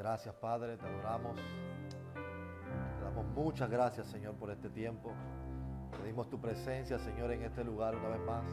Gracias, Padre, te adoramos. Te damos muchas gracias, Señor, por este tiempo. Pedimos tu presencia, Señor, en este lugar una vez más.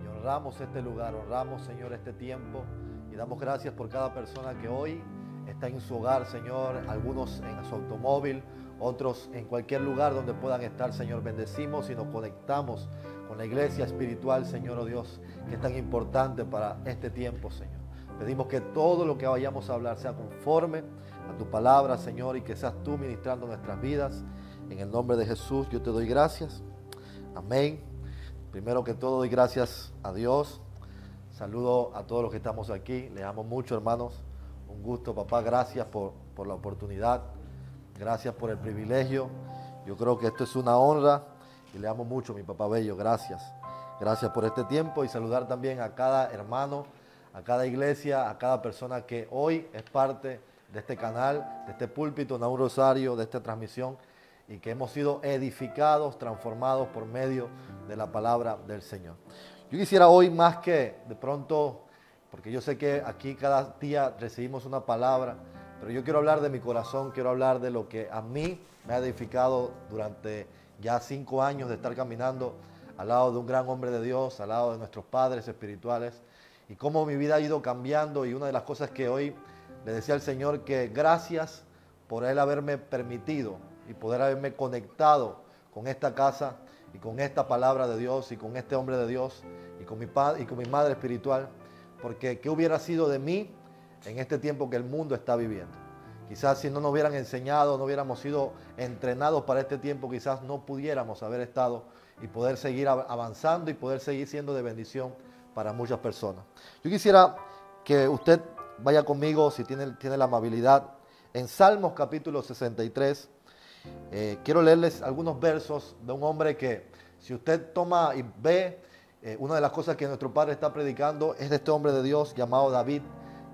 Y honramos este lugar, honramos, Señor, este tiempo. Y damos gracias por cada persona que hoy está en su hogar, Señor. Algunos en su automóvil, otros en cualquier lugar donde puedan estar, Señor. Bendecimos y nos conectamos con la iglesia espiritual, Señor, oh Dios, que es tan importante para este tiempo, Señor. Pedimos que todo lo que vayamos a hablar sea conforme a tu palabra, Señor, y que seas tú ministrando nuestras vidas. En el nombre de Jesús yo te doy gracias. Amén. Primero que todo doy gracias a Dios. Saludo a todos los que estamos aquí. Les amo mucho, hermanos. Un gusto, papá. Gracias por, por la oportunidad. Gracias por el privilegio. Yo creo que esto es una honra y le amo mucho, mi papá bello. Gracias. Gracias por este tiempo y saludar también a cada hermano a cada iglesia, a cada persona que hoy es parte de este canal, de este púlpito, un rosario, de esta transmisión y que hemos sido edificados, transformados por medio de la palabra del Señor. Yo quisiera hoy más que de pronto, porque yo sé que aquí cada día recibimos una palabra, pero yo quiero hablar de mi corazón, quiero hablar de lo que a mí me ha edificado durante ya cinco años de estar caminando al lado de un gran hombre de Dios, al lado de nuestros padres espirituales y cómo mi vida ha ido cambiando y una de las cosas que hoy le decía al Señor que gracias por Él haberme permitido y poder haberme conectado con esta casa y con esta palabra de Dios y con este hombre de Dios y con mi, padre, y con mi madre espiritual, porque ¿qué hubiera sido de mí en este tiempo que el mundo está viviendo? Quizás si no nos hubieran enseñado, no hubiéramos sido entrenados para este tiempo, quizás no pudiéramos haber estado y poder seguir avanzando y poder seguir siendo de bendición para muchas personas. Yo quisiera que usted vaya conmigo, si tiene, tiene la amabilidad, en Salmos capítulo 63. Eh, quiero leerles algunos versos de un hombre que, si usted toma y ve, eh, una de las cosas que nuestro Padre está predicando es de este hombre de Dios llamado David,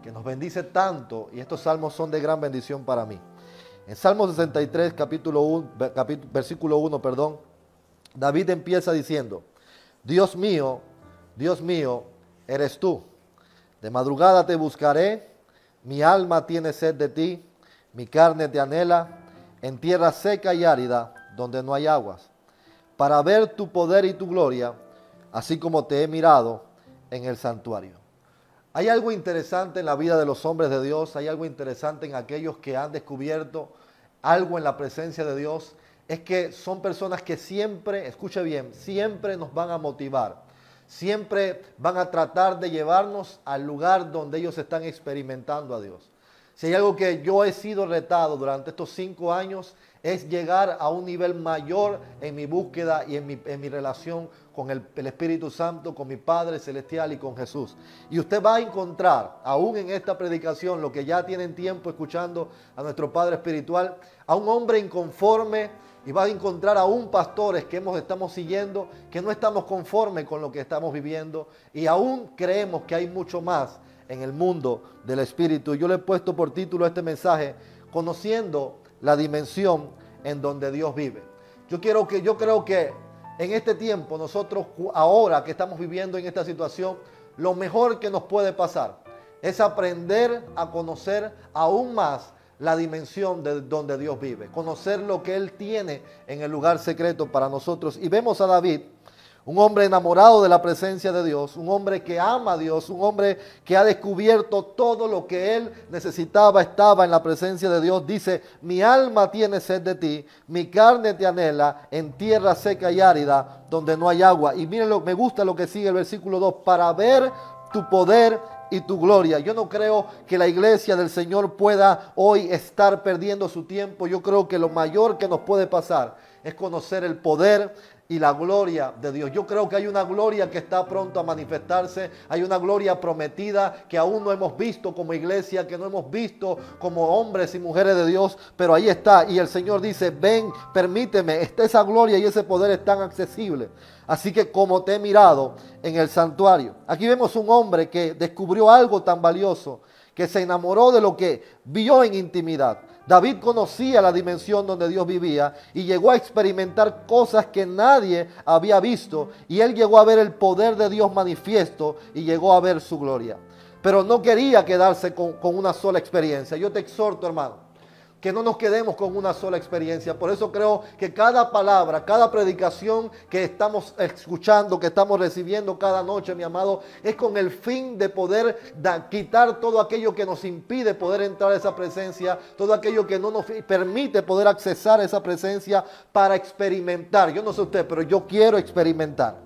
que nos bendice tanto, y estos salmos son de gran bendición para mí. En Salmos 63, capítulo 1, versículo 1, perdón, David empieza diciendo, Dios mío, Dios mío, eres tú. De madrugada te buscaré, mi alma tiene sed de ti, mi carne te anhela, en tierra seca y árida, donde no hay aguas, para ver tu poder y tu gloria, así como te he mirado en el santuario. Hay algo interesante en la vida de los hombres de Dios, hay algo interesante en aquellos que han descubierto algo en la presencia de Dios, es que son personas que siempre, escuche bien, siempre nos van a motivar siempre van a tratar de llevarnos al lugar donde ellos están experimentando a Dios. Si hay algo que yo he sido retado durante estos cinco años es llegar a un nivel mayor en mi búsqueda y en mi, relación con el, el, Espíritu Santo, con mi Padre Celestial y con Jesús. Y usted va a encontrar, aún en esta predicación, lo que ya tienen tiempo escuchando a nuestro Padre Espiritual, a un hombre inconforme, y va a encontrar aún pastores que hemos, estamos siguiendo, que no estamos conformes con lo que estamos viviendo y aún creemos que hay mucho más en el mundo del Espíritu. Yo le he puesto por título este mensaje, conociendo la dimensión en donde Dios vive. Yo, quiero que, yo creo que en este tiempo, nosotros ahora que estamos viviendo en esta situación, lo mejor que nos puede pasar es aprender a conocer aún más la dimensión de donde Dios vive, conocer lo que Él tiene en el lugar secreto para nosotros. Y vemos a David, un hombre enamorado de la presencia de Dios, un hombre que ama a Dios, un hombre que ha descubierto todo lo que él necesitaba, estaba en la presencia de Dios. Dice, mi alma tiene sed de ti, mi carne te anhela en tierra seca y árida donde no hay agua. Y miren, lo, me gusta lo que sigue el versículo 2, para ver tu poder y tu gloria. Yo no creo que la iglesia del Señor pueda hoy estar perdiendo su tiempo. Yo creo que lo mayor que nos puede pasar es conocer el poder y la gloria de Dios. Yo creo que hay una gloria que está pronto a manifestarse, hay una gloria prometida que aún no hemos visto como iglesia, que no hemos visto como hombres y mujeres de Dios, pero ahí está. Y el Señor dice, ven, permíteme, está esa gloria y ese poder es tan accesible. Así que como te he mirado en el santuario. Aquí vemos un hombre que descubrió algo tan valioso, que se enamoró de lo que vio en intimidad. David conocía la dimensión donde Dios vivía y llegó a experimentar cosas que nadie había visto y él llegó a ver el poder de Dios manifiesto y llegó a ver su gloria. pero no quería quedarse con, con una sola experiencia. Yo te exhorto, hermano que no nos quedemos con una sola experiencia. Por eso creo que cada palabra, cada predicación que estamos escuchando, que estamos recibiendo cada noche, mi amado, es con el fin de poder quitar todo aquello que nos impide poder entrar a esa presencia, todo aquello que no nos permite poder accesar a esa presencia para experimentar. Yo no sé usted, pero yo quiero experimentar.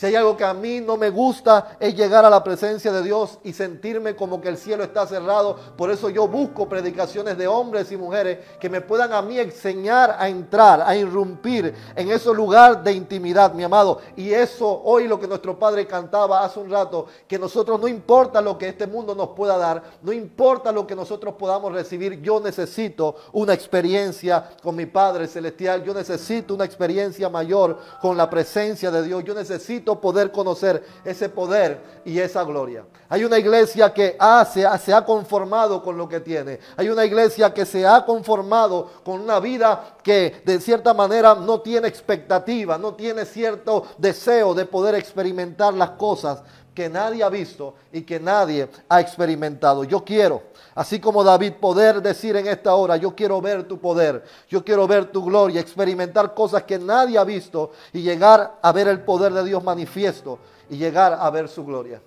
Si hay algo que a mí no me gusta es llegar a la presencia de Dios y sentirme como que el cielo está cerrado. Por eso yo busco predicaciones de hombres y mujeres que me puedan a mí enseñar a entrar, a irrumpir en ese lugar de intimidad, mi amado. Y eso hoy lo que nuestro Padre cantaba hace un rato, que nosotros no importa lo que este mundo nos pueda dar, no importa lo que nosotros podamos recibir, yo necesito una experiencia con mi Padre Celestial, yo necesito una experiencia mayor con la presencia de Dios, yo necesito poder conocer ese poder y esa gloria. Hay una iglesia que se, ha conformado con lo que tiene. Hay una iglesia que se ha conformado con una vida que de cierta manera no tiene expectativa, no tiene cierto deseo de poder experimentar las cosas que nadie ha visto y que nadie ha experimentado. Yo quiero, así como David, poder decir en esta hora, yo quiero ver tu poder, yo quiero ver tu gloria, experimentar cosas que nadie ha visto y llegar a ver el poder de Dios manifiesto y llegar a ver su gloria.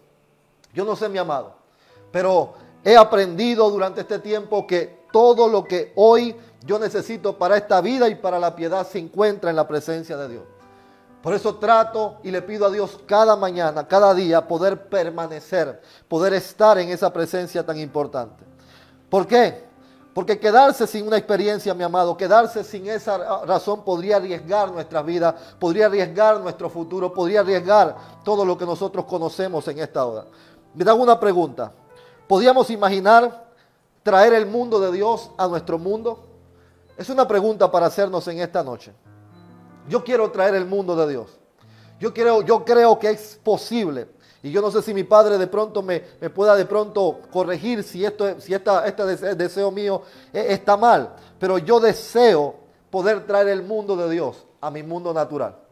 Yo no sé, mi amado, pero he aprendido durante este tiempo que todo lo que hoy yo necesito para esta vida y para la piedad se encuentra en la presencia de Dios. Por eso trato y le pido a Dios cada mañana, cada día, poder permanecer, poder estar en esa presencia tan importante. ¿Por qué? Porque quedarse sin una experiencia, mi amado, quedarse sin esa razón podría arriesgar nuestra vida, podría arriesgar nuestro futuro, podría arriesgar todo lo que nosotros conocemos en esta hora. Me da una pregunta. ¿Podríamos imaginar traer el mundo de Dios a nuestro mundo? Es una pregunta para hacernos en esta noche. Yo quiero traer el mundo de Dios. Yo creo, yo creo que es posible. Y yo no sé si mi padre de pronto me, pueda de pronto corregir si, esto, si esta, este deseo mío eh, está mal. Pero yo deseo poder traer el mundo de Dios a mi mundo natural.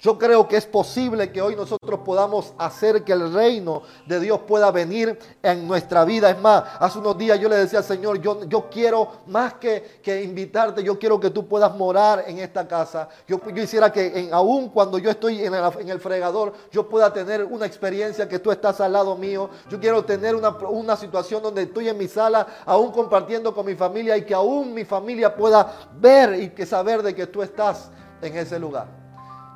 Yo creo que es posible que hoy nosotros podamos hacer que el reino de Dios pueda venir en nuestra vida. Es más, hace unos días yo le decía al Señor, yo, yo quiero más que, que invitarte, yo quiero que tú puedas morar en esta casa. Yo, yo quisiera que aún cuando yo estoy en el, en fregador, yo pueda tener una experiencia que tú estás al lado mío. Yo quiero tener una, una situación donde estoy en mi sala, aún compartiendo con mi familia y que aún mi familia pueda ver y que saber de que tú estás en ese lugar.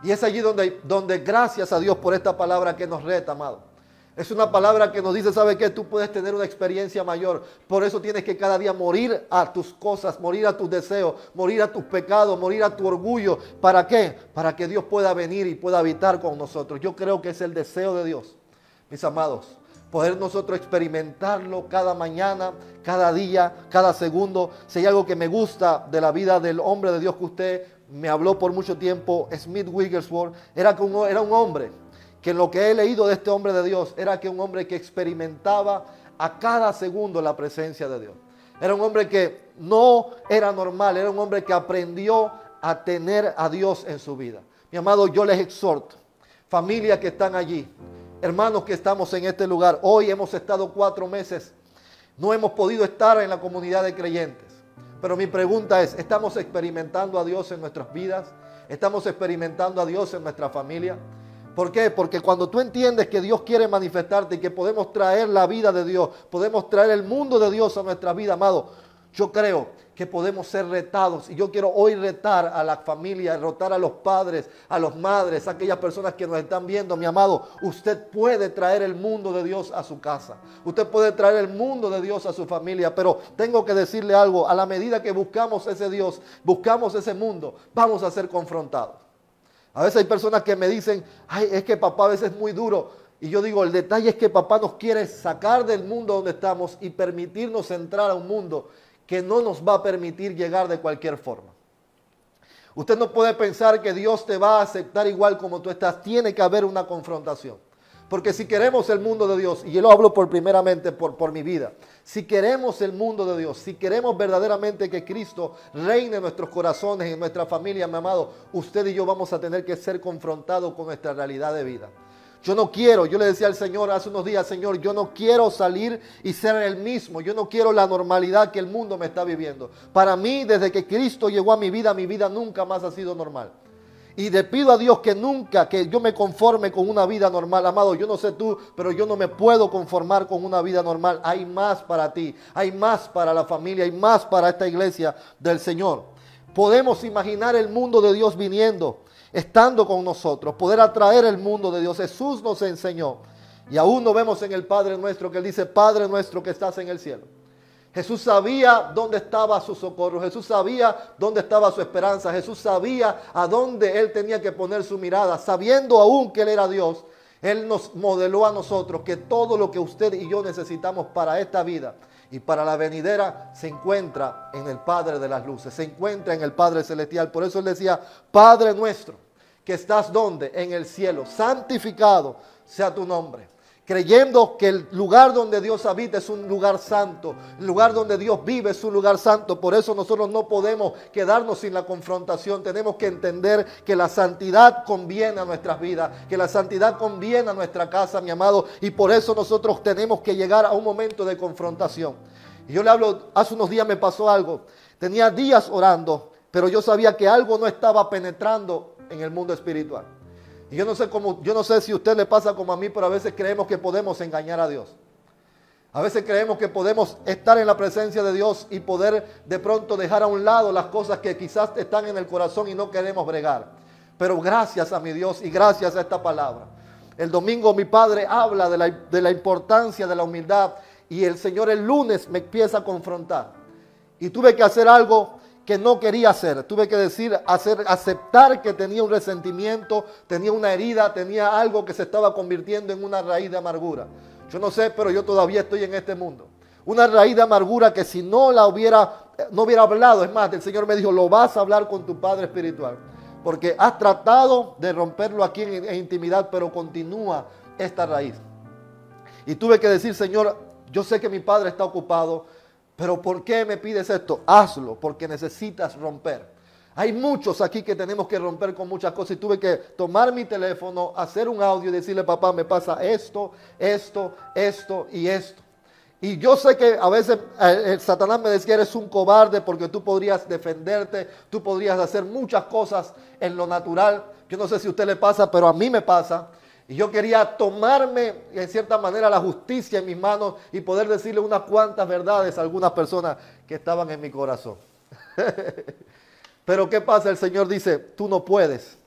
Y es allí donde, donde gracias a Dios por esta palabra que nos reta, amado. Es una palabra que nos dice, ¿sabe qué? Tú puedes tener una experiencia mayor. Por eso tienes que cada día morir a tus cosas, morir a tus deseos, morir a tus pecados, morir a tu orgullo. ¿Para qué? Para que Dios pueda venir y pueda habitar con nosotros. Yo creo que es el deseo de Dios, mis amados. Poder nosotros experimentarlo cada mañana, cada día, cada segundo. Si hay algo que me gusta de la vida del hombre de Dios que usted me habló por mucho tiempo Smith Wigglesworth, era, un hombre que lo que he leído de este hombre de Dios era que un hombre que experimentaba a cada segundo la presencia de Dios. Era un hombre que no era normal, era un hombre que aprendió a tener a Dios en su vida. Mi amado, yo les exhorto, familias que están allí, hermanos que estamos en este lugar, hoy hemos estado cuatro meses, no hemos podido estar en la comunidad de creyentes. Pero mi pregunta es, ¿estamos experimentando a Dios en nuestras vidas? ¿Estamos experimentando a Dios en nuestra familia? ¿Por qué? Porque cuando tú entiendes que Dios quiere manifestarte y que podemos traer la vida de Dios, podemos traer el mundo de Dios a nuestra vida, amado, yo creo que podemos ser retados. Y yo quiero hoy retar a la familia, retar a los padres, a los madres, a aquellas personas que nos están viendo, mi amado. Usted puede traer el mundo de Dios a su casa. Usted puede traer el mundo de Dios a su familia. Pero tengo que decirle algo. A la medida que buscamos ese Dios, buscamos ese mundo, vamos a ser confrontados. A veces hay personas que me dicen, ay, es que papá a veces es muy duro. Y yo digo, el detalle es que papá nos quiere sacar del mundo donde estamos y permitirnos entrar a un mundo que no nos va a permitir llegar de cualquier forma. Usted no puede pensar que Dios te va a aceptar igual como tú estás. Tiene que haber una confrontación. Porque si queremos el mundo de Dios, y yo lo hablo por primeramente por, por mi vida, si queremos el mundo de Dios, si queremos verdaderamente que Cristo reine en nuestros corazones, en nuestra familia, mi amado, usted y yo vamos a tener que ser confrontados con nuestra realidad de vida. Yo no quiero, yo le decía al Señor hace unos días, Señor, yo no quiero salir y ser el mismo. Yo no quiero la normalidad que el mundo me está viviendo. Para mí, desde que Cristo llegó a mi vida, mi vida nunca más ha sido normal. Y le pido a Dios que nunca, que yo me conforme con una vida normal. Amado, yo no sé tú, pero yo no me puedo conformar con una vida normal. Hay más para ti, hay más para la familia, hay más para esta iglesia del Señor. Podemos imaginar el mundo de Dios viniendo estando con nosotros, poder atraer el mundo de Dios. Jesús nos enseñó. Y aún lo vemos en el Padre nuestro, que él dice, Padre nuestro que estás en el cielo. Jesús sabía dónde estaba su socorro, Jesús sabía dónde estaba su esperanza, Jesús sabía a dónde él tenía que poner su mirada, sabiendo aún que él era Dios. Él nos modeló a nosotros que todo lo que usted y yo necesitamos para esta vida y para la venidera se encuentra en el Padre de las Luces, se encuentra en el Padre Celestial. Por eso él decía, Padre nuestro, que estás donde? En el cielo, santificado sea tu nombre creyendo que el lugar donde Dios habita es un lugar santo, el lugar donde Dios vive es un lugar santo. Por eso nosotros no podemos quedarnos sin la confrontación. Tenemos que entender que la santidad conviene a nuestras vidas, que la santidad conviene a nuestra casa, mi amado. Y por eso nosotros tenemos que llegar a un momento de confrontación. Y yo le hablo, hace unos días me pasó algo. Tenía días orando, pero yo sabía que algo no estaba penetrando en el mundo espiritual. Y yo no sé cómo, yo no sé si a usted le pasa como a mí, pero a veces creemos que podemos engañar a Dios. A veces creemos que podemos estar en la presencia de Dios y poder de pronto dejar a un lado las cosas que quizás están en el corazón y no queremos bregar. Pero gracias a mi Dios y gracias a esta palabra. El domingo mi padre habla de la, de la importancia de la humildad y el Señor el lunes me empieza a confrontar. Y tuve que hacer algo que no quería hacer. Tuve que decir, hacer, aceptar que tenía un resentimiento, tenía una herida, tenía algo que se estaba convirtiendo en una raíz de amargura. Yo no sé, pero yo todavía estoy en este mundo. Una raíz de amargura que si no la hubiera, no hubiera hablado, es más, el Señor me dijo, lo vas a hablar con tu Padre Espiritual. Porque has tratado de romperlo aquí en, en intimidad, pero continúa esta raíz. Y tuve que decir, Señor, yo sé que mi Padre está ocupado, pero ¿por qué me pides esto? Hazlo, porque necesitas romper. Hay muchos aquí que tenemos que romper con muchas cosas y tuve que tomar mi teléfono, hacer un audio y decirle, papá, me pasa esto, esto, esto y esto. Y yo sé que a veces eh, el Satanás me decía, eres un cobarde porque tú podrías defenderte, tú podrías hacer muchas cosas en lo natural. Yo no sé si a usted le pasa, pero a mí me pasa. Y yo quería tomarme en cierta manera la justicia en mis manos y poder decirle unas cuantas verdades a algunas personas que estaban en mi corazón. Pero ¿qué pasa? El Señor dice, tú no puedes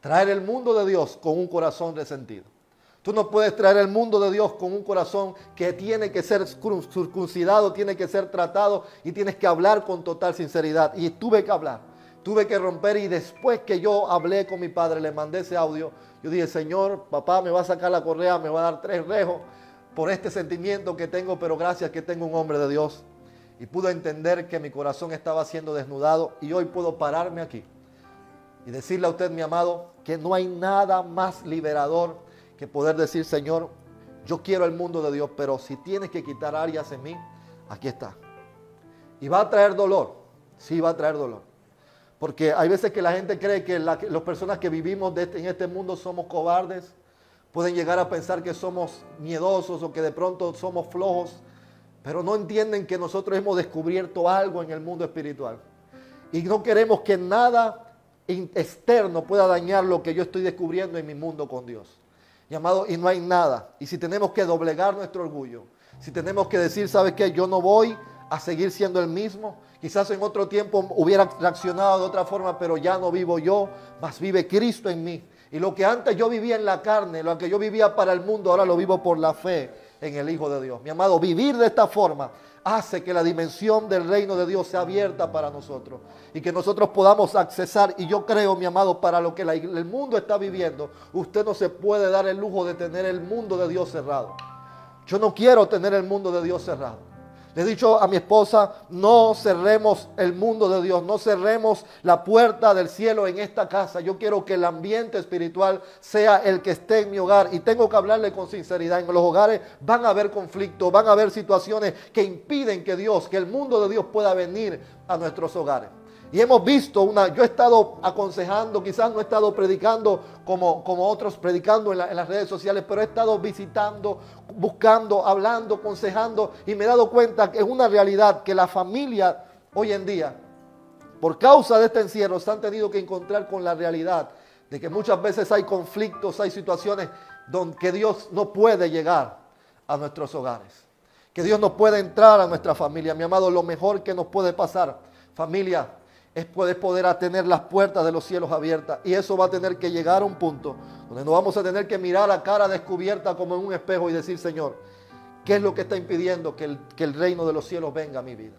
traer el mundo de Dios con un corazón resentido. Tú no puedes traer el mundo de Dios con un corazón que tiene que ser circuncidado, tiene que ser tratado y tienes que hablar con total sinceridad. Y tuve que hablar, tuve que romper y después que yo hablé con mi padre, le mandé ese audio, yo dije, Señor, papá me va a sacar la correa, me va a dar tres rejos por este sentimiento que tengo, pero gracias que tengo un hombre de Dios. Y pude entender que mi corazón estaba siendo desnudado y hoy puedo pararme aquí y decirle a usted, mi amado, que no hay nada más liberador que poder decir, Señor, yo quiero el mundo de Dios, pero si tienes que quitar áreas en mí, aquí está. Y va a traer dolor, sí va a traer dolor. Porque hay veces que la gente cree que las personas que vivimos este, en este mundo somos cobardes. Pueden llegar a pensar que somos miedosos o que de pronto somos flojos. Pero no entienden que nosotros hemos descubierto algo en el mundo espiritual. Y no queremos que nada externo pueda dañar lo que yo estoy descubriendo en mi mundo con Dios. Llamado, y no hay nada. Y si tenemos que doblegar nuestro orgullo, si tenemos que decir, ¿sabes qué? Yo no voy a seguir siendo el mismo, Quizás en otro tiempo hubiera reaccionado de otra forma, pero ya no vivo yo, mas vive Cristo en mí. Y lo que antes yo vivía en la carne, lo que yo vivía para el mundo, ahora lo vivo por la fe en el Hijo de Dios. Mi amado, vivir de esta forma hace que la dimensión del reino de Dios sea abierta para nosotros y que nosotros podamos accesar. Y yo creo, mi amado, para lo que el mundo está viviendo, usted no se puede dar el lujo de tener el mundo de Dios cerrado. Yo no quiero tener el mundo de Dios cerrado. Le he dicho a mi esposa, no cerremos el mundo de Dios, no cerremos la puerta del cielo en esta casa. Yo quiero que el ambiente espiritual sea el que esté en mi hogar. Y tengo que hablarle con sinceridad. En los hogares van a haber conflictos, van a haber situaciones que impiden que Dios, que el mundo de Dios pueda venir a nuestros hogares. Y hemos visto una, yo he estado aconsejando, quizás no he estado predicando como, como otros predicando en, las redes sociales, pero he estado visitando, buscando, hablando, aconsejando y me he dado cuenta que es una realidad que la familia hoy en día, por causa de este encierro, se han tenido que encontrar con la realidad de que muchas veces hay conflictos, hay situaciones donde Dios no puede llegar a nuestros hogares. Que Dios no puede entrar a nuestra familia. Mi amado, lo mejor que nos puede pasar, familia, es poder, poder tener las puertas de los cielos abiertas. Y eso va a tener que llegar a un punto donde nos vamos a tener que mirar a cara descubierta como en un espejo y decir, Señor, ¿qué es lo que está impidiendo que el, que el reino de los cielos venga a mi vida?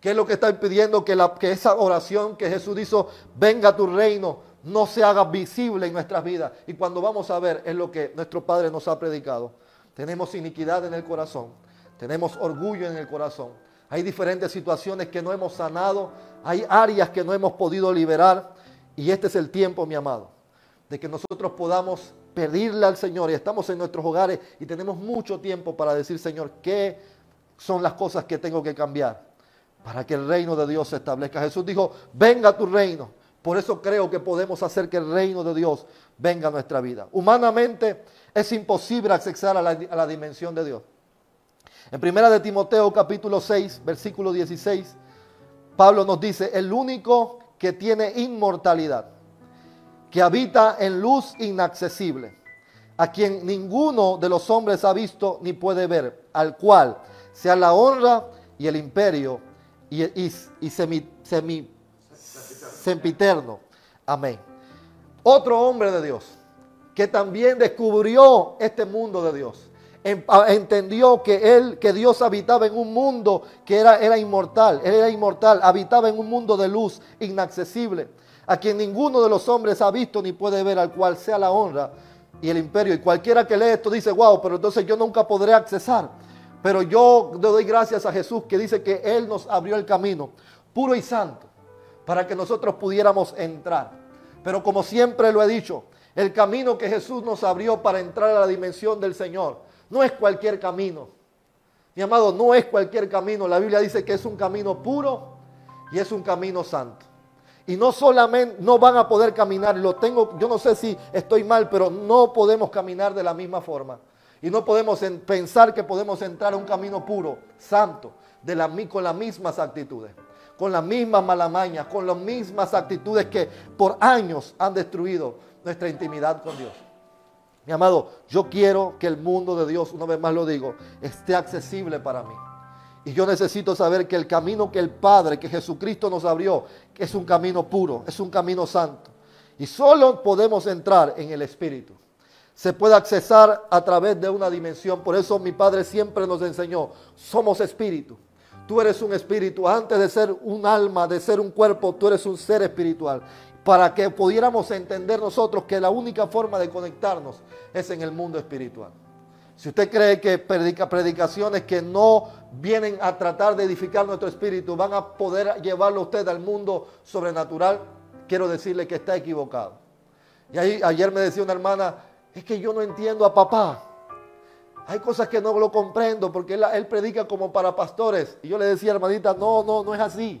¿Qué es lo que está impidiendo que, la, que esa oración que Jesús hizo, venga a tu reino, no se haga visible en nuestras vidas? Y cuando vamos a ver, es lo que nuestro Padre nos ha predicado. Tenemos iniquidad en el corazón, tenemos orgullo en el corazón. Hay diferentes situaciones que no hemos sanado, hay áreas que no hemos podido liberar. Y este es el tiempo, mi amado, de que nosotros podamos pedirle al Señor. Y estamos en nuestros hogares y tenemos mucho tiempo para decir, Señor, ¿qué son las cosas que tengo que cambiar? para que el reino de Dios se establezca. Jesús dijo, venga tu reino. Por eso creo que podemos hacer que el reino de Dios venga a nuestra vida. Humanamente es imposible accesar a la, a la dimensión de Dios. En primera de Timoteo capítulo 6, versículo 16, Pablo nos dice, el único que tiene inmortalidad, que habita en luz inaccesible, a quien ninguno de los hombres ha visto ni puede ver, al cual sea la honra y el imperio y, y, semi, semi, sempiterno. Amén. Otro hombre de Dios que también descubrió este mundo de Dios. Entendió que él, que Dios habitaba en un mundo que era, era inmortal. Él era inmortal, habitaba en un mundo de luz inaccesible, a quien ninguno de los hombres ha visto ni puede ver, al cual sea la honra y el imperio. Y cualquiera que lee esto dice, wow, pero entonces yo nunca podré accesar. Pero yo le doy gracias a Jesús que dice que Él nos abrió el camino puro y santo para que nosotros pudiéramos entrar. Pero como siempre lo he dicho, el camino que Jesús nos abrió para entrar a la dimensión del Señor no es cualquier camino. Mi amado, no es cualquier camino. La Biblia dice que es un camino puro y es un camino santo. Y no solamente no van a poder caminar, lo tengo, yo no sé si estoy mal, pero no podemos caminar de la misma forma. Y no podemos pensar que podemos entrar a un camino puro, santo, con las mismas actitudes, con las mismas malamañas, con las mismas actitudes que por años han destruido nuestra intimidad con Dios. Mi amado, yo quiero que el mundo de Dios, una vez más lo digo, esté accesible para mí. Y yo necesito saber que el camino que el Padre, que Jesucristo nos abrió, es un camino puro, es un camino santo. Y solo podemos entrar en el Espíritu se puede accesar a través de una dimensión. Por eso mi padre siempre nos enseñó, somos espíritu. Tú eres un espíritu. Antes de ser un alma, de ser un cuerpo, tú eres un ser espiritual. Para que pudiéramos entender nosotros que la única forma de conectarnos es en el mundo espiritual. Si usted cree que predica predicaciones que no vienen a tratar de edificar nuestro espíritu van a poder llevarlo usted al mundo sobrenatural, quiero decirle que está equivocado. Y ayer me decía una hermana, es que yo no entiendo a papá. Hay cosas que no lo comprendo porque él, predica como para pastores. Y yo le decía, hermanita, no, no, no es así.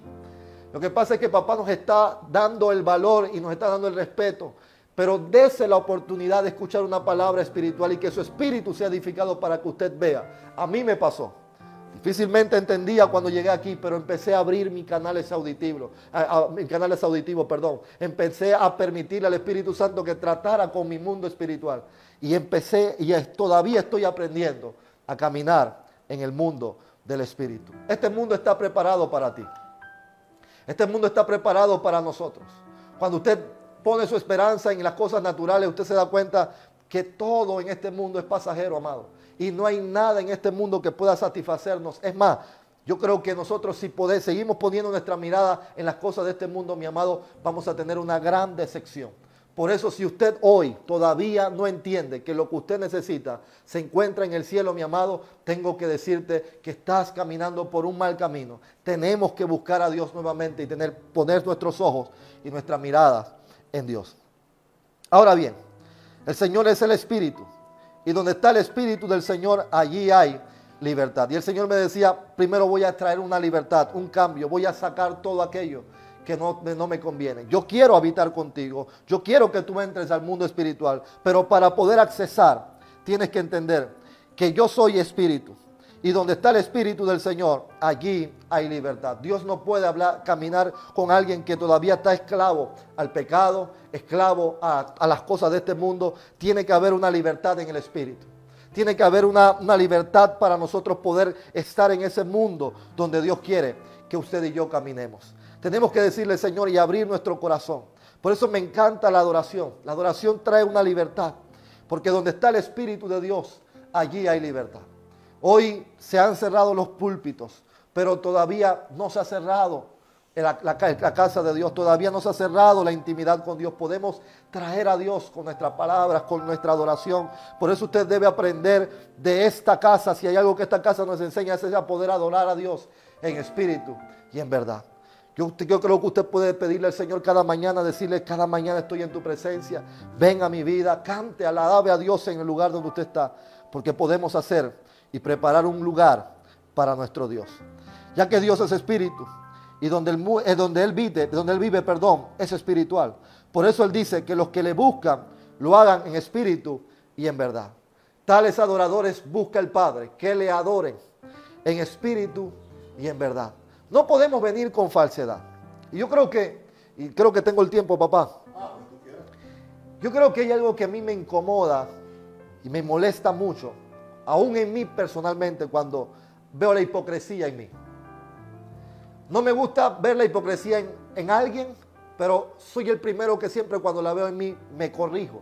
Lo que pasa es que papá nos está dando el valor y nos está dando el respeto. Pero dése la oportunidad de escuchar una palabra espiritual y que su espíritu sea edificado para que usted vea. A mí me pasó. Difícilmente entendía cuando llegué aquí, pero empecé a abrir mis canales auditivos, mis canales auditivos, perdón. Empecé a permitirle al Espíritu Santo que tratara con mi mundo espiritual. Y empecé, y todavía estoy aprendiendo a caminar en el mundo del Espíritu. Este mundo está preparado para ti. Este mundo está preparado para nosotros. Cuando usted pone su esperanza en las cosas naturales, usted se da cuenta que todo en este mundo es pasajero, amado y no hay nada en este mundo que pueda satisfacernos. Es más, yo creo que nosotros si podemos, seguimos poniendo nuestra mirada en las cosas de este mundo, mi amado, vamos a tener una gran decepción. Por eso si usted hoy todavía no entiende que lo que usted necesita se encuentra en el cielo, mi amado, tengo que decirte que estás caminando por un mal camino. Tenemos que buscar a Dios nuevamente y tener, poner nuestros ojos y nuestra mirada en Dios. Ahora bien, el Señor es el Espíritu. Y donde está el Espíritu del Señor, allí hay libertad. Y el Señor me decía, primero voy a traer una libertad, un cambio, voy a sacar todo aquello que no, no me conviene. Yo quiero habitar contigo. Yo quiero que tú entres al mundo espiritual. Pero para poder accesar, tienes que entender que yo soy espíritu. Y donde está el Espíritu del Señor, allí hay libertad. Dios no puede hablar, caminar con alguien que todavía está esclavo al pecado, esclavo a, las cosas de este mundo. Tiene que haber una libertad en el Espíritu. Tiene que haber una, una libertad para nosotros poder estar en ese mundo donde Dios quiere que usted y yo caminemos. Tenemos que decirle, Señor, y abrir nuestro corazón. Por eso me encanta la adoración. La adoración trae una libertad. Porque donde está el Espíritu de Dios, allí hay libertad. Hoy se han cerrado los púlpitos, pero todavía no se ha cerrado la, la, casa de Dios, todavía no se ha cerrado la intimidad con Dios. Podemos traer a Dios con nuestras palabras, con nuestra adoración. Por eso usted debe aprender de esta casa. Si hay algo que esta casa nos enseña es a poder adorar a Dios en espíritu y en verdad. Yo, creo que usted puede pedirle al Señor cada mañana, decirle, cada mañana estoy en tu presencia, ven a mi vida, cante, alabe a Dios en el lugar donde usted está, porque podemos hacer y preparar un lugar para nuestro Dios. Ya que Dios es espíritu y donde es donde él vive, donde él vive, perdón, es espiritual. Por eso él dice que los que le buscan lo hagan en espíritu y en verdad. Tales adoradores busca el Padre, que le adoren en espíritu y en verdad. No podemos venir con falsedad. Y yo creo que, y creo que tengo el tiempo, papá. Yo creo que hay algo que a mí me incomoda y me molesta mucho aún en mí personalmente, cuando veo la hipocresía en mí. No me gusta ver la hipocresía en, alguien, pero soy el primero que siempre cuando la veo en mí me corrijo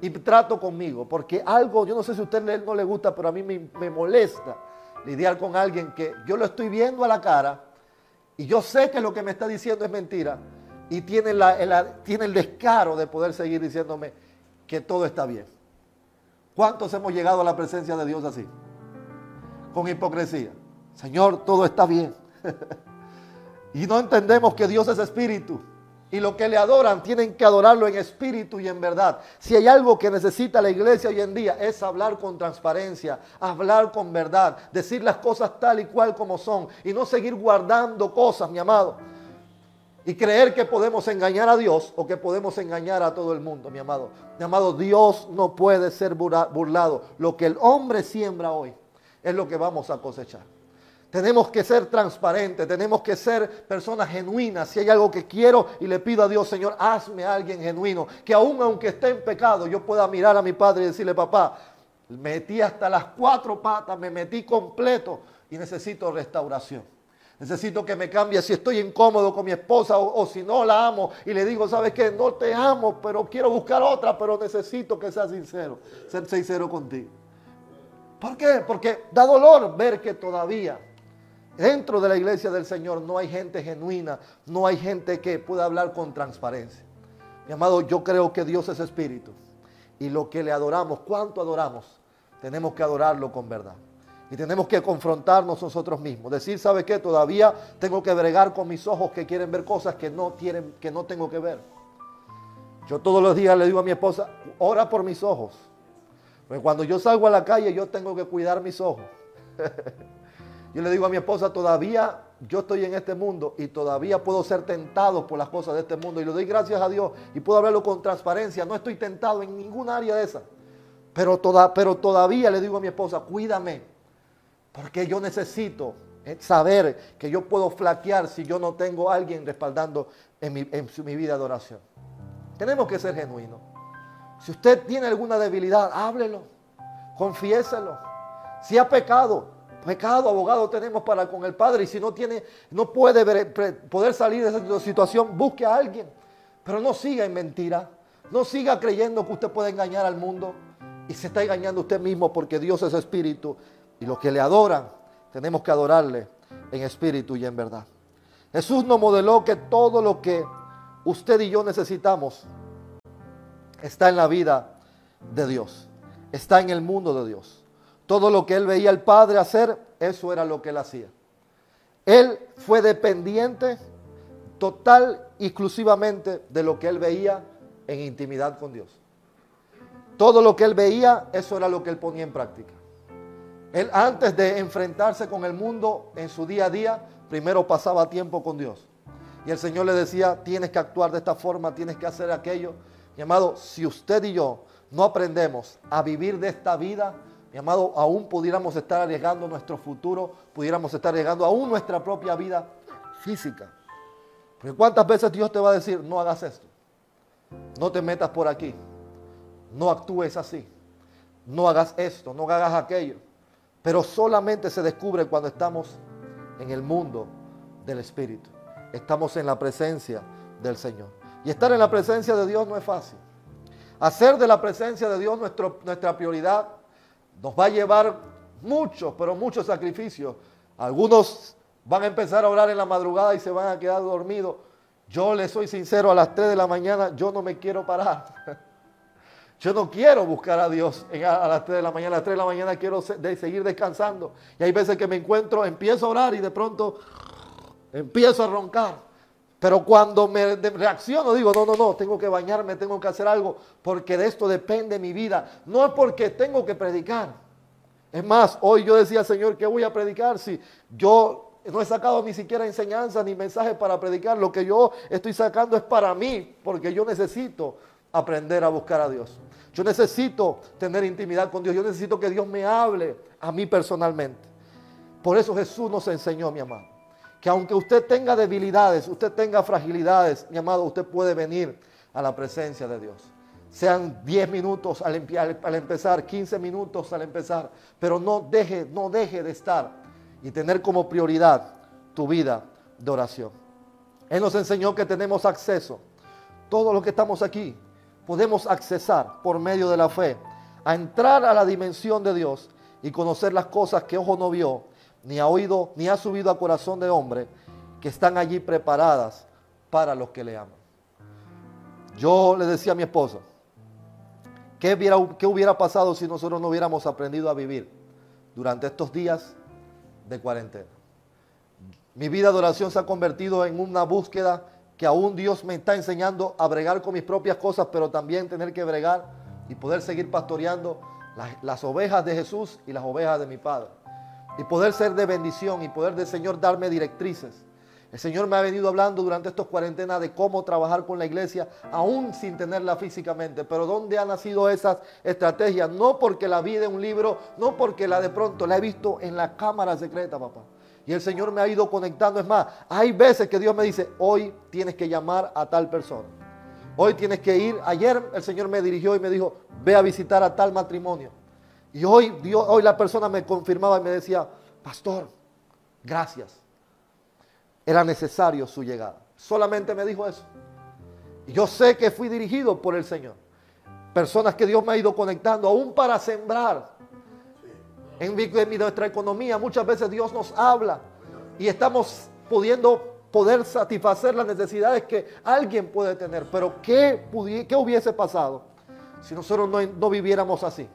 y trato conmigo, porque algo, yo no sé si a usted no le gusta, pero a mí me, molesta lidiar con alguien que yo lo estoy viendo a la cara y yo sé que lo que me está diciendo es mentira y tiene, tiene el descaro de poder seguir diciéndome que todo está bien. ¿Cuántos hemos llegado a la presencia de Dios así? Con hipocresía. Señor, todo está bien. y no entendemos que Dios es espíritu. Y lo que le adoran tienen que adorarlo en espíritu y en verdad. Si hay algo que necesita la iglesia hoy en día es hablar con transparencia, hablar con verdad, decir las cosas tal y cual como son y no seguir guardando cosas, mi amado y creer que podemos engañar a Dios o que podemos engañar a todo el mundo, mi amado. Mi amado, Dios no puede ser burlado. Lo que el hombre siembra hoy es lo que vamos a cosechar. Tenemos que ser transparentes, tenemos que ser personas genuinas. Si hay algo que quiero y le pido a Dios, Señor, hazme a alguien genuino, que aún aunque esté en pecado, yo pueda mirar a mi padre y decirle, papá, metí hasta las cuatro patas, me metí completo y necesito restauración. Necesito que me cambie si estoy incómodo con mi esposa o, si no la amo y le digo, ¿sabes qué? No te amo, pero quiero buscar otra, pero necesito que seas sincero, ser sincero contigo. ¿Por qué? Porque da dolor ver que todavía dentro de la iglesia del Señor no hay gente genuina, no hay gente que pueda hablar con transparencia. Mi amado, yo creo que Dios es espíritu y lo que le adoramos, ¿cuánto adoramos? Tenemos que adorarlo con verdad. Y tenemos que confrontarnos nosotros mismos. Decir, ¿sabe qué? Todavía tengo que bregar con mis ojos que quieren ver cosas que no, que no tengo que ver. Yo todos los días le digo a mi esposa, ora por mis ojos. Porque cuando yo salgo a la calle yo tengo que cuidar mis ojos. yo le digo a mi esposa, todavía yo estoy en este mundo y todavía puedo ser tentado por las cosas de este mundo. Y le doy gracias a Dios y puedo hablarlo con transparencia. No estoy tentado en ninguna área de esa. Pero, toda, pero todavía le digo a mi esposa, cuídame porque yo necesito saber que yo puedo flaquear si yo no tengo a alguien respaldando en mi, vida de oración. Tenemos que ser genuinos. Si usted tiene alguna debilidad, háblelo, confiéselo. Si ha pecado, pecado, abogado tenemos para con el Padre. Y si no tiene, no puede poder salir de esa situación, busque a alguien. Pero no siga en mentira. No siga creyendo que usted puede engañar al mundo. Y se está engañando usted mismo porque Dios es espíritu y los que le adoran, tenemos que adorarle en espíritu y en verdad. Jesús nos modeló que todo lo que usted y yo necesitamos está en la vida de Dios, está en el mundo de Dios. Todo lo que él veía al Padre hacer, eso era lo que él hacía. Él fue dependiente total, exclusivamente de lo que él veía en intimidad con Dios. Todo lo que él veía, eso era lo que él ponía en práctica. Él antes de enfrentarse con el mundo en su día a día, primero pasaba tiempo con Dios. Y el Señor le decía, tienes que actuar de esta forma, tienes que hacer aquello. Mi amado, si usted y yo no aprendemos a vivir de esta vida, mi amado, aún pudiéramos estar arriesgando nuestro futuro, pudiéramos estar arriesgando aún nuestra propia vida física. Porque cuántas veces Dios te va a decir, no hagas esto, no te metas por aquí, no actúes así, no hagas esto, no hagas aquello. Pero solamente se descubre cuando estamos en el mundo del Espíritu. Estamos en la presencia del Señor. Y estar en la presencia de Dios no es fácil. Hacer de la presencia de Dios nuestra prioridad nos va a llevar muchos, pero muchos sacrificios. Algunos van a empezar a orar en la madrugada y se van a quedar dormidos. Yo le soy sincero, a las 3 de la mañana yo no me quiero parar. Yo no quiero buscar a Dios a las 3 de la mañana. A las 3 de la mañana quiero seguir descansando. Y hay veces que me encuentro, empiezo a orar y de pronto empiezo a roncar. Pero cuando me reacciono digo, no, no, no, tengo que bañarme, tengo que hacer algo, porque de esto depende mi vida. No es porque tengo que predicar. Es más, hoy yo decía, Señor, ¿qué voy a predicar si yo no he sacado ni siquiera enseñanza ni mensajes para predicar? Lo que yo estoy sacando es para mí, porque yo necesito aprender a buscar a Dios. Yo necesito tener intimidad con Dios. Yo necesito que Dios me hable a mí personalmente. Por eso Jesús nos enseñó, mi amado, que aunque usted tenga debilidades, usted tenga fragilidades, mi amado, usted puede venir a la presencia de Dios. Sean 10 minutos al, empezar, 15 minutos al empezar, pero no deje, no deje de estar y tener como prioridad tu vida de oración. Él nos enseñó que tenemos acceso, todos los que estamos aquí, podemos accesar por medio de la fe a entrar a la dimensión de Dios y conocer las cosas que ojo no vio, ni ha oído, ni ha subido a corazón de hombre, que están allí preparadas para los que le aman. Yo le decía a mi esposa, ¿qué hubiera, ¿qué hubiera pasado si nosotros no hubiéramos aprendido a vivir durante estos días de cuarentena? Mi vida de oración se ha convertido en una búsqueda que aún Dios me está enseñando a bregar con mis propias cosas, pero también tener que bregar y poder seguir pastoreando las, ovejas de Jesús y las ovejas de mi Padre. Y poder ser de bendición y poder del Señor darme directrices. El Señor me ha venido hablando durante estos cuarentenas de cómo trabajar con la iglesia, aún sin tenerla físicamente. Pero ¿dónde han nacido esas estrategias? No porque la vi de un libro, no porque la de pronto la he visto en la cámara secreta, papá. Y el Señor me ha ido conectando. Es más, hay veces que Dios me dice, hoy tienes que llamar a tal persona. Hoy tienes que ir. Ayer el Señor me dirigió y me dijo, ve a visitar a tal matrimonio. Y hoy, Dios, hoy la persona me confirmaba y me decía, pastor, gracias. Era necesario su llegada. Solamente me dijo eso. Y yo sé que fui dirigido por el Señor. Personas que Dios me ha ido conectando aún para sembrar en, nuestra economía muchas veces Dios nos habla y estamos pudiendo poder satisfacer las necesidades que alguien puede tener. Pero ¿qué, qué hubiese pasado si nosotros no, no viviéramos así?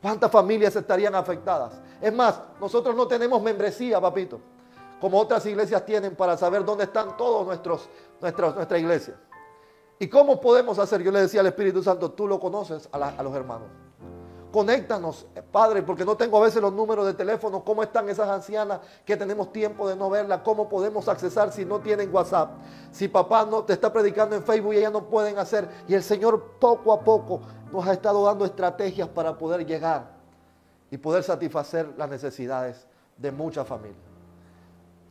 ¿Cuántas familias estarían afectadas? Es más, nosotros no tenemos membresía, papito, como otras iglesias tienen para saber dónde están todos nuestros, nuestra, nuestra iglesia. ¿Y cómo podemos hacer? Yo le decía al Espíritu Santo, tú lo conoces a los hermanos. Conéctanos, Padre, porque no tengo a veces los números de teléfono. ¿Cómo están esas ancianas que tenemos tiempo de no verlas? ¿Cómo podemos accesar si no tienen WhatsApp? Si papá no te está predicando en Facebook y ellas no pueden hacer. Y el Señor poco a poco nos ha estado dando estrategias para poder llegar y poder satisfacer las necesidades de muchas familias.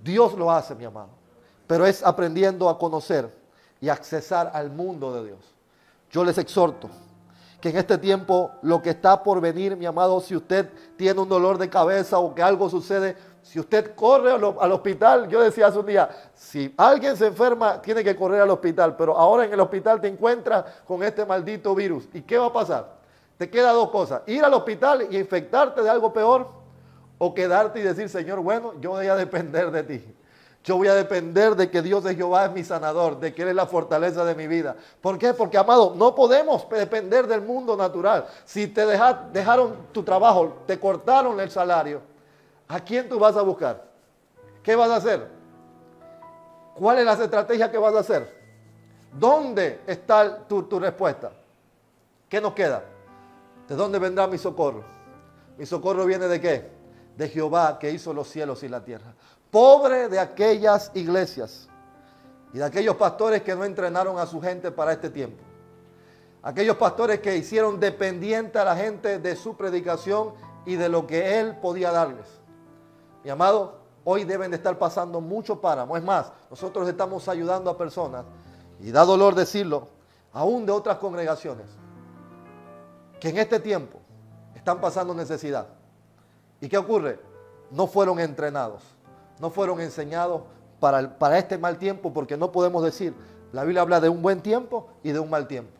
Dios lo hace, mi amado. Pero es aprendiendo a conocer y accesar al mundo de Dios. Yo les exhorto que en este tiempo lo que está por venir, mi amado, si usted tiene un dolor de cabeza o que algo sucede, si usted corre al, hospital, yo decía hace un día, si alguien se enferma, tiene que correr al hospital, pero ahora en el hospital te encuentras con este maldito virus. ¿Y qué va a pasar? Te queda dos cosas, ir al hospital y infectarte de algo peor o quedarte y decir, Señor, bueno, yo voy a depender de ti. Yo voy a depender de que Dios de Jehová es mi sanador, de que Él es la fortaleza de mi vida. ¿Por qué? Porque, amado, no podemos depender del mundo natural. Si te dejaron tu trabajo, te cortaron el salario, ¿a quién tú vas a buscar? ¿Qué vas a hacer? ¿Cuál es la estrategia que vas a hacer? ¿Dónde está tu, tu respuesta? ¿Qué nos queda? ¿De dónde vendrá mi socorro? Mi socorro viene de qué? De Jehová que hizo los cielos y la tierra. Pobre de aquellas iglesias y de aquellos pastores que no entrenaron a su gente para este tiempo. Aquellos pastores que hicieron dependiente a la gente de su predicación y de lo que Él podía darles. Mi amado, hoy deben de estar pasando mucho páramo. Es más, nosotros estamos ayudando a personas, y da dolor decirlo, aún de otras congregaciones, que en este tiempo están pasando necesidad. ¿Y qué ocurre? No fueron entrenados, no fueron enseñados para, para este mal tiempo, porque no podemos decir, la Biblia habla de un buen tiempo y de un mal tiempo.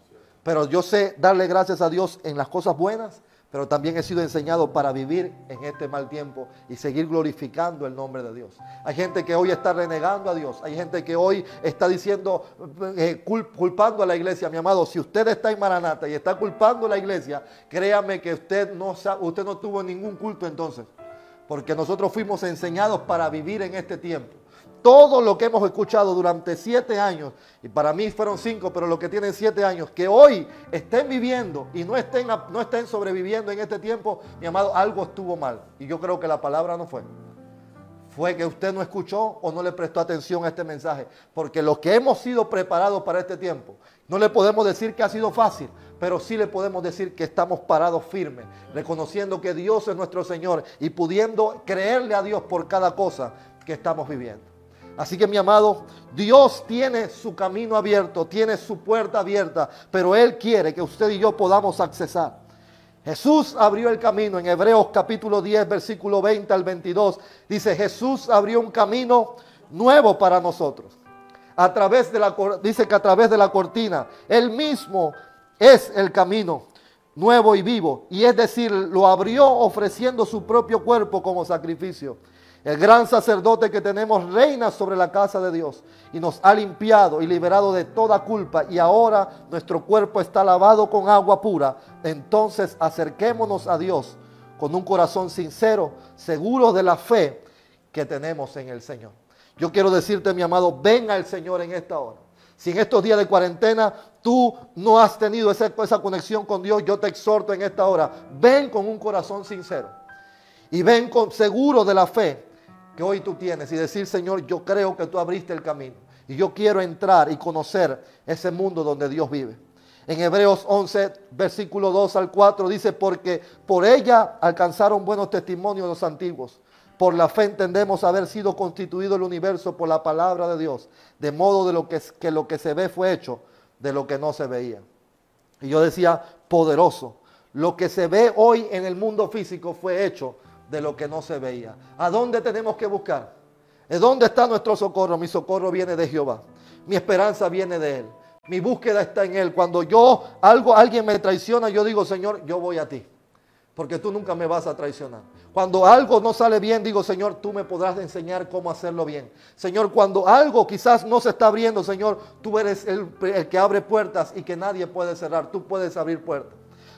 Pero yo sé darle gracias a Dios en las cosas buenas, pero también he sido enseñado para vivir en este mal tiempo y seguir glorificando el nombre de Dios. Hay gente que hoy está renegando a Dios, hay gente que hoy está diciendo, eh, culpando a la iglesia. Mi amado, si usted está en Maranata y está culpando a la iglesia, créame que usted no, usted no tuvo ningún culto entonces, porque nosotros fuimos enseñados para vivir en este tiempo todo lo que hemos escuchado durante siete años, y para mí fueron cinco, pero los que tienen siete años, que hoy estén viviendo y no estén, no estén sobreviviendo en este tiempo, mi amado, algo estuvo mal. Y yo creo que la palabra no fue. Fue que usted no escuchó o no le prestó atención a este mensaje. Porque los que hemos sido preparados para este tiempo, no le podemos decir que ha sido fácil, pero sí le podemos decir que estamos parados firmes, reconociendo que Dios es nuestro Señor y pudiendo creerle a Dios por cada cosa que estamos viviendo. Así que mi amado, Dios tiene su camino abierto, tiene su puerta abierta, pero Él quiere que usted y yo podamos accesar. Jesús abrió el camino en Hebreos capítulo 10, versículo 20 al 22. Dice, Jesús abrió un camino nuevo para nosotros. A través de la, dice que a través de la cortina, Él mismo es el camino nuevo y vivo. Y es decir, lo abrió ofreciendo su propio cuerpo como sacrificio. El gran sacerdote que tenemos reina sobre la casa de Dios y nos ha limpiado y liberado de toda culpa y ahora nuestro cuerpo está lavado con agua pura. Entonces acerquémonos a Dios con un corazón sincero, seguro de la fe que tenemos en el Señor. Yo quiero decirte, mi amado, ven al Señor en esta hora. Si en estos días de cuarentena tú no has tenido esa, conexión con Dios, yo te exhorto en esta hora, ven con un corazón sincero y ven con seguro de la fe que hoy tú tienes y decir, Señor, yo creo que tú abriste el camino y yo quiero entrar y conocer ese mundo donde Dios vive. En Hebreos 11, versículo 2 al 4 dice, porque por ella alcanzaron buenos testimonios los antiguos. Por la fe entendemos haber sido constituido el universo por la palabra de Dios, de modo de lo que, que lo que se ve fue hecho de lo que no se veía. Y yo decía, poderoso. Lo que se ve hoy en el mundo físico fue hecho de lo que no se veía. ¿A dónde tenemos que buscar? ¿De dónde está nuestro socorro? Mi socorro viene de Jehová. Mi esperanza viene de Él. Mi búsqueda está en Él. Cuando yo, algo, alguien me traiciona, yo digo, Señor, yo voy a ti. Porque tú nunca me vas a traicionar. Cuando algo no sale bien, digo, Señor, tú me podrás enseñar cómo hacerlo bien. Señor, cuando algo quizás no se está abriendo, Señor, tú eres el, que abre puertas y que nadie puede cerrar. Tú puedes abrir puertas.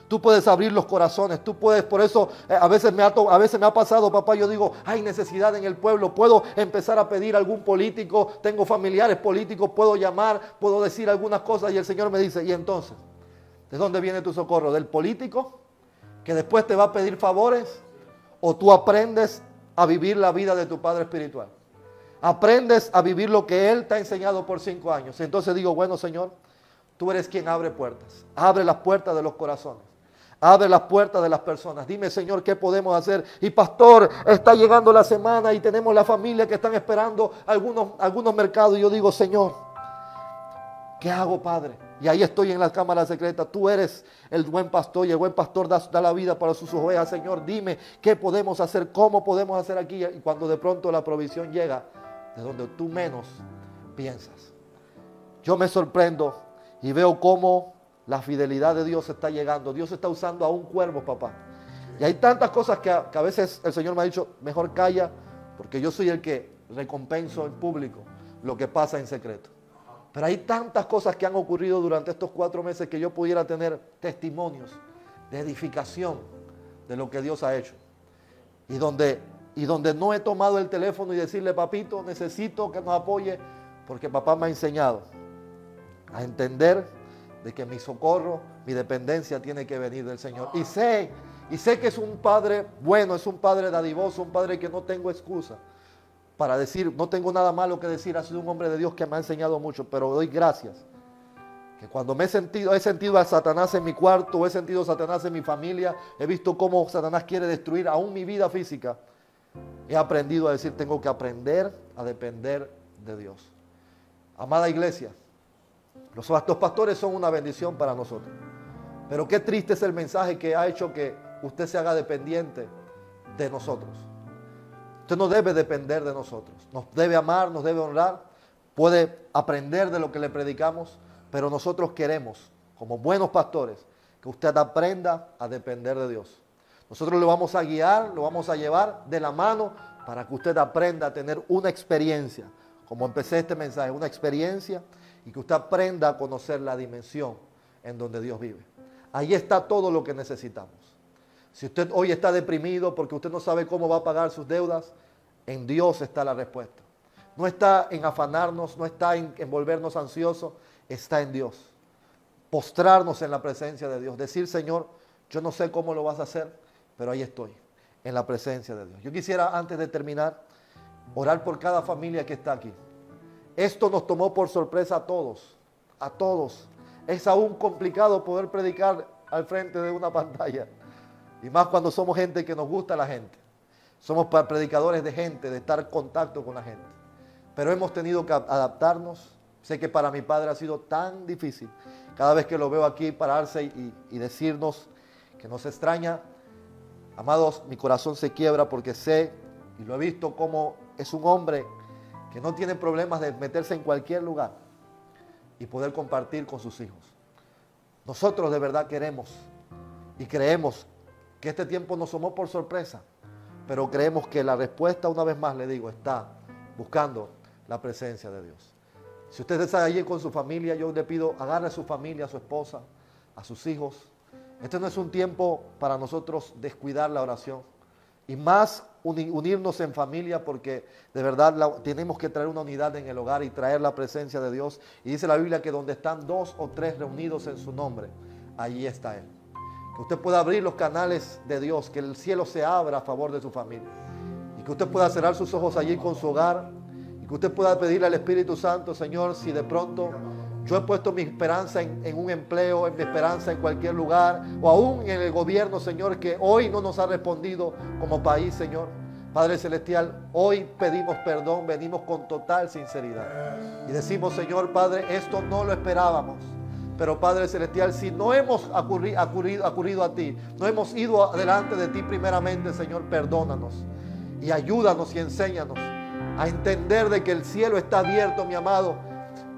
Tú puedes abrir los corazones, tú puedes, por eso eh, a, veces me ha, a veces me ha pasado, papá, yo digo, hay necesidad en el pueblo, puedo empezar a pedir a algún político, tengo familiares políticos, puedo llamar, puedo decir algunas cosas y el Señor me dice, ¿y entonces? ¿De dónde viene tu socorro? ¿Del político que después te va a pedir favores? ¿O tú aprendes a vivir la vida de tu Padre Espiritual? Aprendes a vivir lo que Él te ha enseñado por cinco años. Entonces digo, bueno Señor, tú eres quien abre puertas. Abre las puertas de los corazones. Abre las puertas de las personas. Dime, Señor, ¿qué podemos hacer? Y pastor, está llegando la semana y tenemos la familia que están esperando algunos, algunos mercados. Y yo digo, Señor, ¿qué hago, Padre? Y ahí estoy en la cámara secreta. Tú eres el buen pastor y el buen pastor da, da, la vida para sus ovejas. Señor, dime qué podemos hacer, cómo podemos hacer aquí. Y cuando de pronto la provisión llega de donde tú menos piensas. Yo me sorprendo y veo cómo la fidelidad de Dios está llegando. Dios está usando a un cuervo, papá. Y hay tantas cosas que a, veces el Señor me ha dicho, mejor calla, porque yo soy el que recompenso en público lo que pasa en secreto. Pero hay tantas cosas que han ocurrido durante estos cuatro meses que yo pudiera tener testimonios de edificación de lo que Dios ha hecho. Y donde, y donde no he tomado el teléfono y decirle, papito, necesito que nos apoye, porque papá me ha enseñado a entender de que mi socorro, mi dependencia tiene que venir del Señor. Y sé, y sé que es un padre bueno, es un padre dadivoso, un padre que no tengo excusa para decir, no tengo nada malo que decir, ha sido un hombre de Dios que me ha enseñado mucho, pero doy gracias. Que cuando me he sentido, he sentido a Satanás en mi cuarto, he sentido a Satanás en mi familia, he visto cómo Satanás quiere destruir aún mi vida física, he aprendido a decir, tengo que aprender a depender de Dios. Amada iglesia, los pastores son una bendición para nosotros. Pero qué triste es el mensaje que ha hecho que usted se haga dependiente de nosotros. Usted no debe depender de nosotros. Nos debe amar, nos debe honrar, puede aprender de lo que le predicamos, pero nosotros queremos, como buenos pastores, que usted aprenda a depender de Dios. Nosotros le vamos a guiar, lo vamos a llevar de la mano para que usted aprenda a tener una experiencia, como empecé este mensaje, una experiencia y que usted aprenda a conocer la dimensión en donde Dios vive. Ahí está todo lo que necesitamos. Si usted hoy está deprimido porque usted no sabe cómo va a pagar sus deudas, en Dios está la respuesta. No está en afanarnos, no está en, volvernos ansiosos, está en Dios. Postrarnos en la presencia de Dios. Decir, Señor, yo no sé cómo lo vas a hacer, pero ahí estoy, en la presencia de Dios. Yo quisiera, antes de terminar, orar por cada familia que está aquí. Esto nos tomó por sorpresa a todos, a todos. Es aún complicado poder predicar al frente de una pantalla. Y más cuando somos gente que nos gusta la gente. Somos predicadores de gente, de estar en contacto con la gente. Pero hemos tenido que adaptarnos. Sé que para mi padre ha sido tan difícil. Cada vez que lo veo aquí pararse y, y decirnos que nos extraña, amados, mi corazón se quiebra porque sé y lo he visto como es un hombre que no tiene problemas de meterse en cualquier lugar y poder compartir con sus hijos. Nosotros de verdad queremos y creemos que este tiempo nos tomó por sorpresa, pero creemos que la respuesta, una vez más le digo, está buscando la presencia de Dios. Si usted está allí con su familia, yo le pido, agarre a su familia, a su esposa, a sus hijos. Este no es un tiempo para nosotros descuidar la oración. Y más unirnos en familia porque de verdad tenemos que traer una unidad en el hogar y traer la presencia de Dios. Y dice la Biblia que donde están dos o tres reunidos en su nombre, allí está Él. Usted pueda abrir los canales de Dios, que el cielo se abra a favor de su familia. Y que usted pueda cerrar sus ojos allí con su hogar. Y que usted pueda pedirle al Espíritu Santo, Señor, si de pronto yo he puesto mi esperanza en, en, un empleo, en mi esperanza en cualquier lugar, o aún en el gobierno, Señor, que hoy no nos ha respondido como país, Señor. Padre Celestial, hoy pedimos perdón, venimos con total sinceridad. Y decimos, Señor Padre, esto no lo esperábamos. Pero Padre Celestial, si no hemos ocurrido, a ti, no hemos ido adelante de ti primeramente, Señor, perdónanos. Y ayúdanos y enséñanos a entender de que el cielo está abierto, mi amado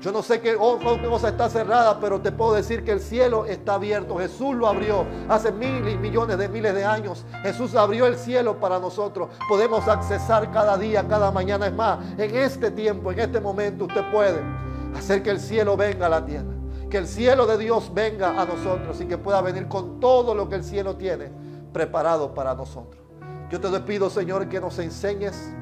yo no sé qué cosa está cerrada, pero te puedo decir que el cielo está abierto. Jesús lo abrió hace mil y millones de miles de años. Jesús abrió el cielo para nosotros. Podemos accesar cada día, cada mañana. Es más, en este tiempo, en este momento, usted puede hacer que el cielo venga a la tierra. Que el cielo de Dios venga a nosotros y que pueda venir con todo lo que el cielo tiene preparado para nosotros. Yo te pido, Señor, que nos enseñes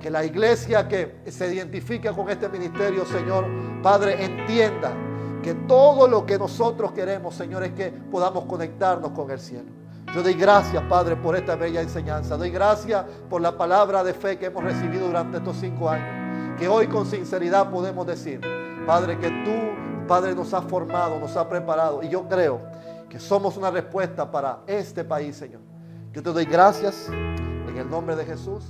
que la iglesia que se identifica con este ministerio, Señor, Padre, entienda que todo lo que nosotros queremos, Señor, es que podamos conectarnos con el cielo. Yo doy gracias, Padre, por esta bella enseñanza. Doy gracias por la palabra de fe que hemos recibido durante estos cinco años. Que hoy con sinceridad podemos decir, Padre, que tú, Padre, nos has formado, nos has preparado. Y yo creo que somos una respuesta para este país, Señor. Yo te doy gracias en el nombre de Jesús.